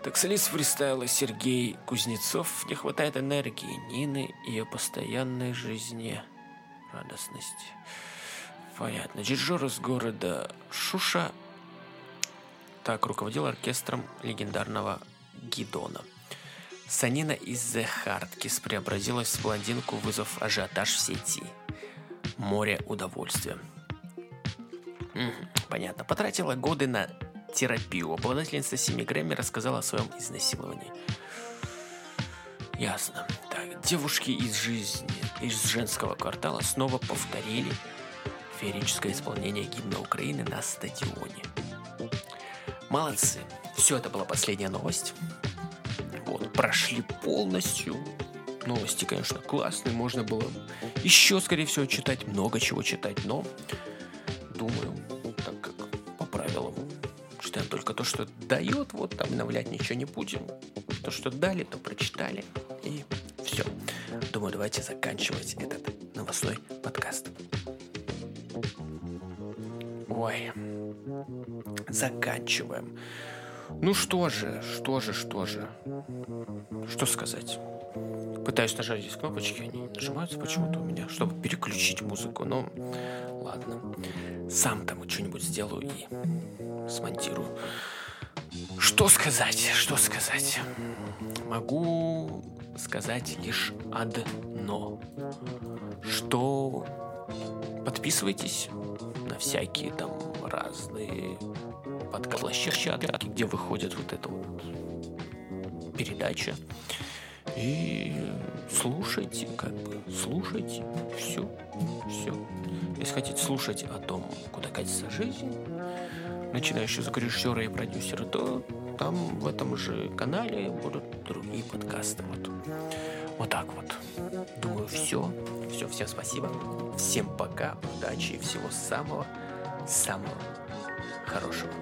Так солист фристайла Сергей Кузнецов не хватает энергии Нины и ее постоянной жизни радостности. Понятно. Дирижер из города Шуша так руководил оркестром легендарного Гидона. Санина из The Hardkiss преобразилась в блондинку, вызвав ажиотаж в сети – море удовольствия. Понятно. Потратила годы на терапию. Обладательница 7 Грэмми рассказала о своем изнасиловании. Ясно. Так, девушки из жизни, из женского квартала снова повторили феерическое исполнение гимна Украины на стадионе. Молодцы. Все, это была последняя новость. Прошли полностью Новости, конечно, классные, можно было еще, скорее всего, читать, много чего читать, но думаю, так как по правилам читаем только то, что дает, вот там обновлять ничего не будем. То, что дали, то прочитали, и все. Думаю, давайте заканчивать этот новостной подкаст. Ой, заканчиваем. Ну что же, что же, что же. Что сказать? Пытаюсь нажать здесь кнопочки, они нажимаются почему-то у меня, чтобы переключить музыку. Но ладно. Сам там что-нибудь сделаю и смонтирую. Что сказать? Что сказать? Могу сказать лишь одно. Что подписывайтесь на всякие там разные подкаст-площадки, где выходит вот эта вот передача. И слушайте, как бы, слушайте, все, все. Если хотите слушать о том, куда катится жизнь, начинающие звукорежиссера и продюсера, то там в этом же канале будут другие подкасты. Вот, вот так вот. Думаю, все. Все, всем спасибо. Всем пока, удачи и всего самого, самого хорошего.